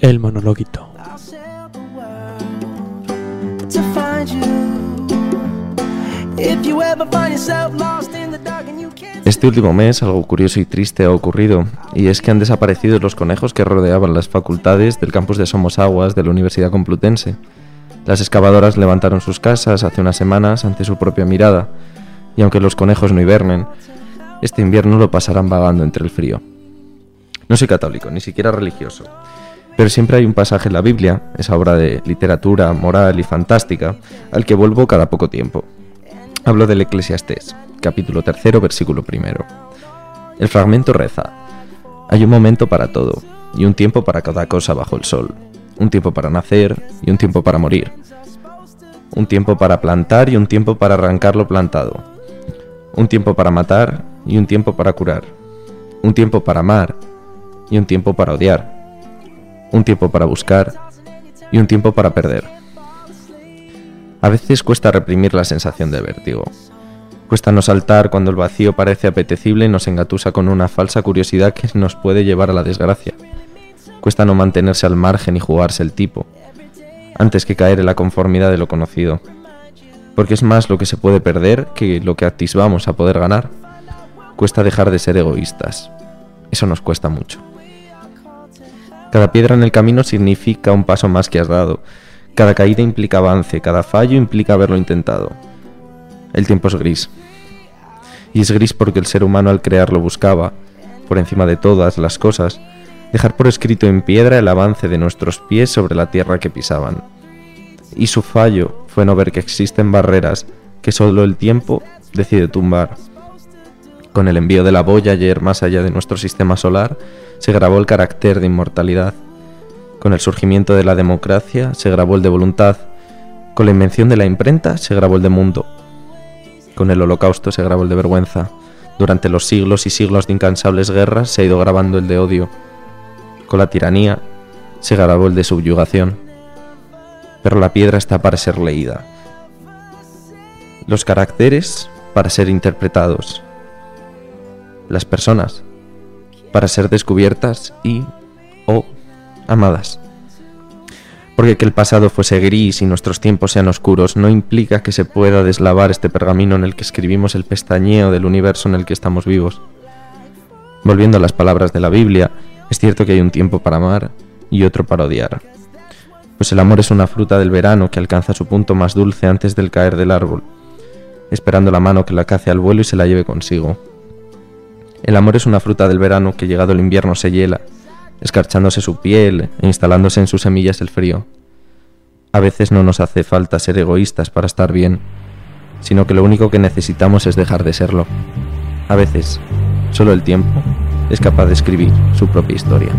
El monologuito. Este último mes algo curioso y triste ha ocurrido, y es que han desaparecido los conejos que rodeaban las facultades del campus de Somos Aguas de la Universidad Complutense. Las excavadoras levantaron sus casas hace unas semanas ante su propia mirada, y aunque los conejos no hibernen, este invierno lo pasarán vagando entre el frío. No soy católico, ni siquiera religioso, pero siempre hay un pasaje en la Biblia, esa obra de literatura moral y fantástica, al que vuelvo cada poco tiempo. Hablo del Eclesiastés, capítulo tercero, versículo primero. El fragmento reza, hay un momento para todo, y un tiempo para cada cosa bajo el sol, un tiempo para nacer y un tiempo para morir, un tiempo para plantar y un tiempo para arrancar lo plantado, un tiempo para matar y un tiempo para curar, un tiempo para amar y un tiempo para odiar, un tiempo para buscar y un tiempo para perder. A veces cuesta reprimir la sensación de vértigo. Cuesta no saltar cuando el vacío parece apetecible y nos engatusa con una falsa curiosidad que nos puede llevar a la desgracia. Cuesta no mantenerse al margen y jugarse el tipo, antes que caer en la conformidad de lo conocido. Porque es más lo que se puede perder que lo que atisbamos a poder ganar. Cuesta dejar de ser egoístas. Eso nos cuesta mucho. Cada piedra en el camino significa un paso más que has dado, cada caída implica avance, cada fallo implica haberlo intentado. El tiempo es gris. Y es gris porque el ser humano al crearlo buscaba, por encima de todas las cosas, dejar por escrito en piedra el avance de nuestros pies sobre la tierra que pisaban. Y su fallo fue no ver que existen barreras que solo el tiempo decide tumbar. Con el envío de la boya ayer más allá de nuestro sistema solar, se grabó el carácter de inmortalidad con el surgimiento de la democracia se grabó el de voluntad. Con la invención de la imprenta se grabó el de mundo. Con el holocausto se grabó el de vergüenza. Durante los siglos y siglos de incansables guerras se ha ido grabando el de odio. Con la tiranía se grabó el de subyugación. Pero la piedra está para ser leída. Los caracteres para ser interpretados. Las personas para ser descubiertas y o amadas. Porque que el pasado fuese gris y nuestros tiempos sean oscuros no implica que se pueda deslavar este pergamino en el que escribimos el pestañeo del universo en el que estamos vivos. Volviendo a las palabras de la Biblia, es cierto que hay un tiempo para amar y otro para odiar. Pues el amor es una fruta del verano que alcanza su punto más dulce antes del caer del árbol, esperando la mano que la cace al vuelo y se la lleve consigo. El amor es una fruta del verano que llegado el invierno se hiela escarchándose su piel e instalándose en sus semillas el frío. A veces no nos hace falta ser egoístas para estar bien, sino que lo único que necesitamos es dejar de serlo. A veces, solo el tiempo es capaz de escribir su propia historia.